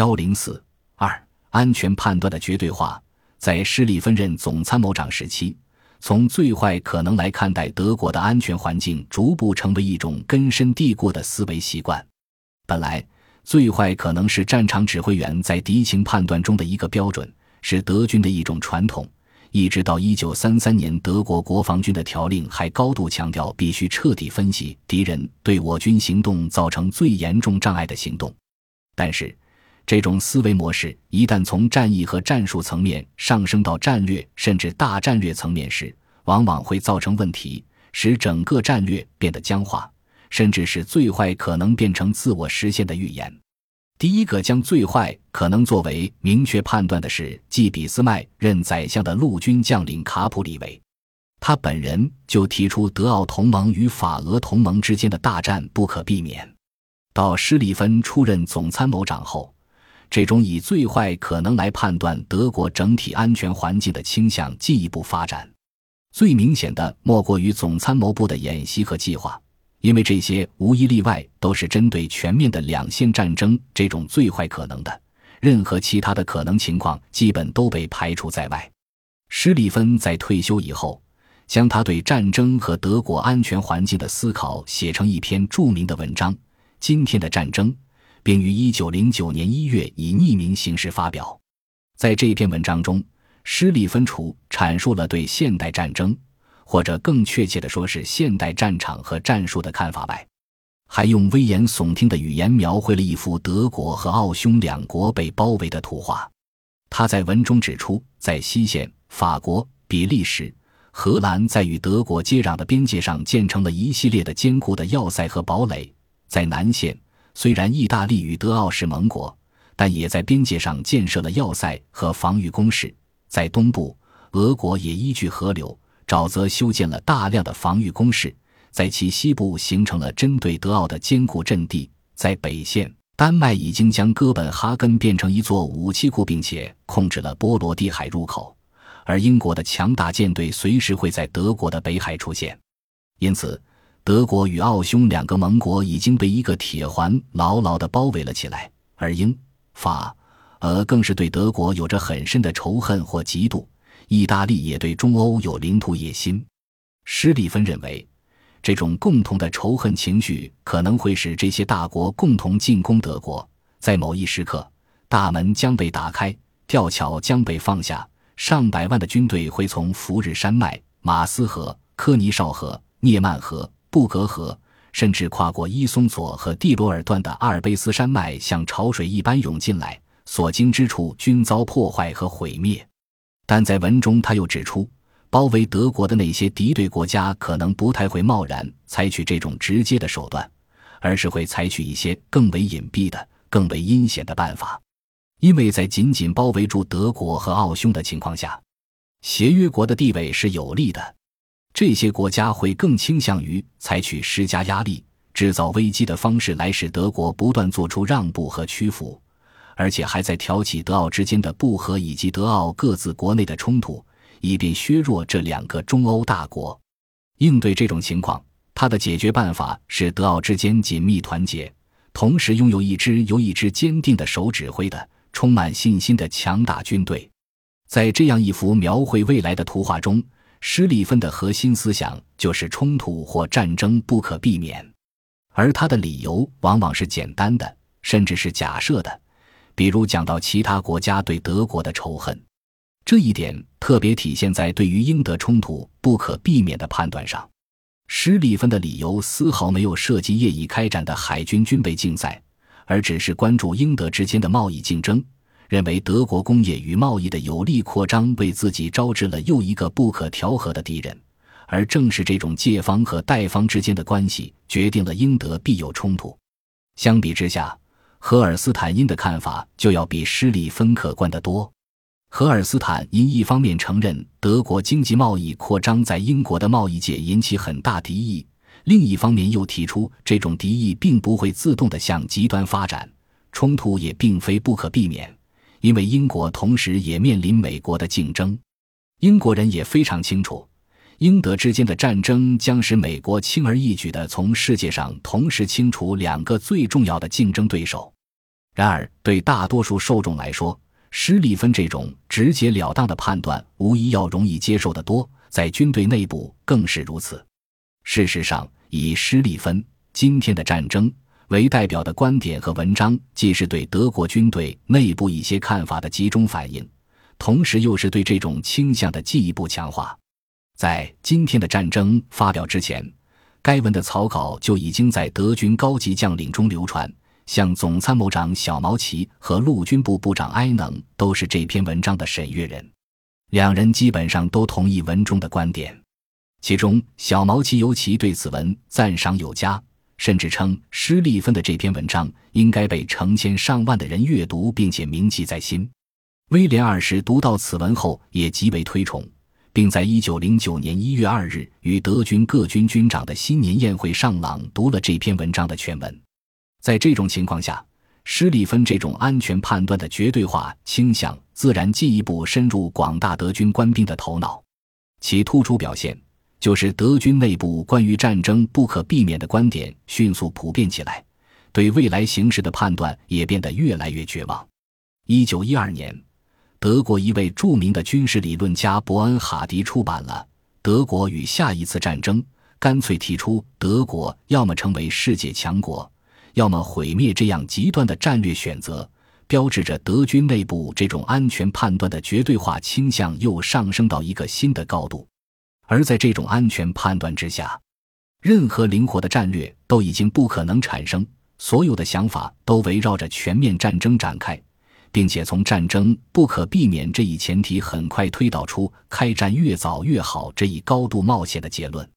幺零四二安全判断的绝对化，在施里芬任总参谋长时期，从最坏可能来看待德国的安全环境，逐步成为一种根深蒂固的思维习惯。本来，最坏可能是战场指挥员在敌情判断中的一个标准，是德军的一种传统。一直到一九三三年，德国国防军的条令还高度强调必须彻底分析敌人对我军行动造成最严重障碍的行动。但是，这种思维模式一旦从战役和战术层面上升到战略甚至大战略层面时，往往会造成问题，使整个战略变得僵化，甚至是最坏可能变成自我实现的预言。第一个将最坏可能作为明确判断的是继俾斯麦任宰相的陆军将领卡普里维，他本人就提出德奥同盟与法俄同盟之间的大战不可避免。到施里芬出任总参谋长后，这种以最坏可能来判断德国整体安全环境的倾向进一步发展。最明显的莫过于总参谋部的演习和计划。因为这些无一例外都是针对全面的两线战争这种最坏可能的，任何其他的可能情况基本都被排除在外。施里芬在退休以后，将他对战争和德国安全环境的思考写成一篇著名的文章《今天的战争》，并于1909年1月以匿名形式发表。在这篇文章中，施里芬除阐述了对现代战争。或者更确切的说，是现代战场和战术的看法外，还用危言耸听的语言描绘了一幅德国和奥匈两国被包围的图画。他在文中指出，在西线，法国、比利时、荷兰在与德国接壤的边界上建成了一系列的坚固的要塞和堡垒；在南线，虽然意大利与德奥是盟国，但也在边界上建设了要塞和防御工事；在东部，俄国也依据河流。沼泽修建了大量的防御工事，在其西部形成了针对德奥的坚固阵地。在北线，丹麦已经将哥本哈根变成一座武器库，并且控制了波罗的海入口。而英国的强大舰队随时会在德国的北海出现，因此，德国与奥匈两个盟国已经被一个铁环牢牢地包围了起来。而英、法、俄更是对德国有着很深的仇恨或嫉妒。意大利也对中欧有领土野心。施里芬认为，这种共同的仇恨情绪可能会使这些大国共同进攻德国。在某一时刻，大门将被打开，吊桥将被放下，上百万的军队会从福日山脉、马斯河、科尼绍河、涅曼河、布格河，甚至跨过伊松佐和蒂罗尔段的阿尔卑斯山脉，像潮水一般涌进来，所经之处均遭破坏和毁灭。但在文中，他又指出，包围德国的那些敌对国家可能不太会贸然采取这种直接的手段，而是会采取一些更为隐蔽的、更为阴险的办法，因为在紧紧包围住德国和奥匈的情况下，协约国的地位是有利的，这些国家会更倾向于采取施加压力、制造危机的方式来使德国不断做出让步和屈服。而且还在挑起德奥之间的不和以及德奥各自国内的冲突，以便削弱这两个中欧大国。应对这种情况，他的解决办法是德奥之间紧密团结，同时拥有一支由一支坚定的手指挥的、充满信心的强大军队。在这样一幅描绘未来的图画中，施里芬的核心思想就是冲突或战争不可避免，而他的理由往往是简单的，甚至是假设的。比如讲到其他国家对德国的仇恨，这一点特别体现在对于英德冲突不可避免的判断上。施里芬的理由丝毫没有涉及业已开展的海军军备竞赛，而只是关注英德之间的贸易竞争，认为德国工业与贸易的有力扩张为自己招致了又一个不可调和的敌人，而正是这种借方和贷方之间的关系决定了英德必有冲突。相比之下。荷尔斯坦因的看法就要比施里芬客观得多。荷尔斯坦因一方面承认德国经济贸易扩张在英国的贸易界引起很大敌意，另一方面又提出这种敌意并不会自动的向极端发展，冲突也并非不可避免，因为英国同时也面临美国的竞争。英国人也非常清楚。英德之间的战争将使美国轻而易举地从世界上同时清除两个最重要的竞争对手。然而，对大多数受众来说，施利芬这种直截了当的判断，无疑要容易接受得多，在军队内部更是如此。事实上，以施利芬今天的战争为代表的观点和文章，既是对德国军队内部一些看法的集中反映，同时又是对这种倾向的进一步强化。在今天的战争发表之前，该文的草稿就已经在德军高级将领中流传，像总参谋长小毛奇和陆军部部长埃能都是这篇文章的审阅人，两人基本上都同意文中的观点。其中，小毛奇尤其对此文赞赏有加，甚至称施利芬的这篇文章应该被成千上万的人阅读，并且铭记在心。威廉二世读到此文后也极为推崇，并在一九零九年一月二日与德军各军军长的新年宴会上朗读了这篇文章的全文。在这种情况下，施利芬这种安全判断的绝对化倾向自然进一步深入广大德军官兵的头脑，其突出表现。就是德军内部关于战争不可避免的观点迅速普遍起来，对未来形势的判断也变得越来越绝望。一九一二年，德国一位著名的军事理论家伯恩哈迪出版了《德国与下一次战争》，干脆提出德国要么成为世界强国，要么毁灭这样极端的战略选择，标志着德军内部这种安全判断的绝对化倾向又上升到一个新的高度。而在这种安全判断之下，任何灵活的战略都已经不可能产生。所有的想法都围绕着全面战争展开，并且从战争不可避免这一前提，很快推导出开战越早越好这一高度冒险的结论。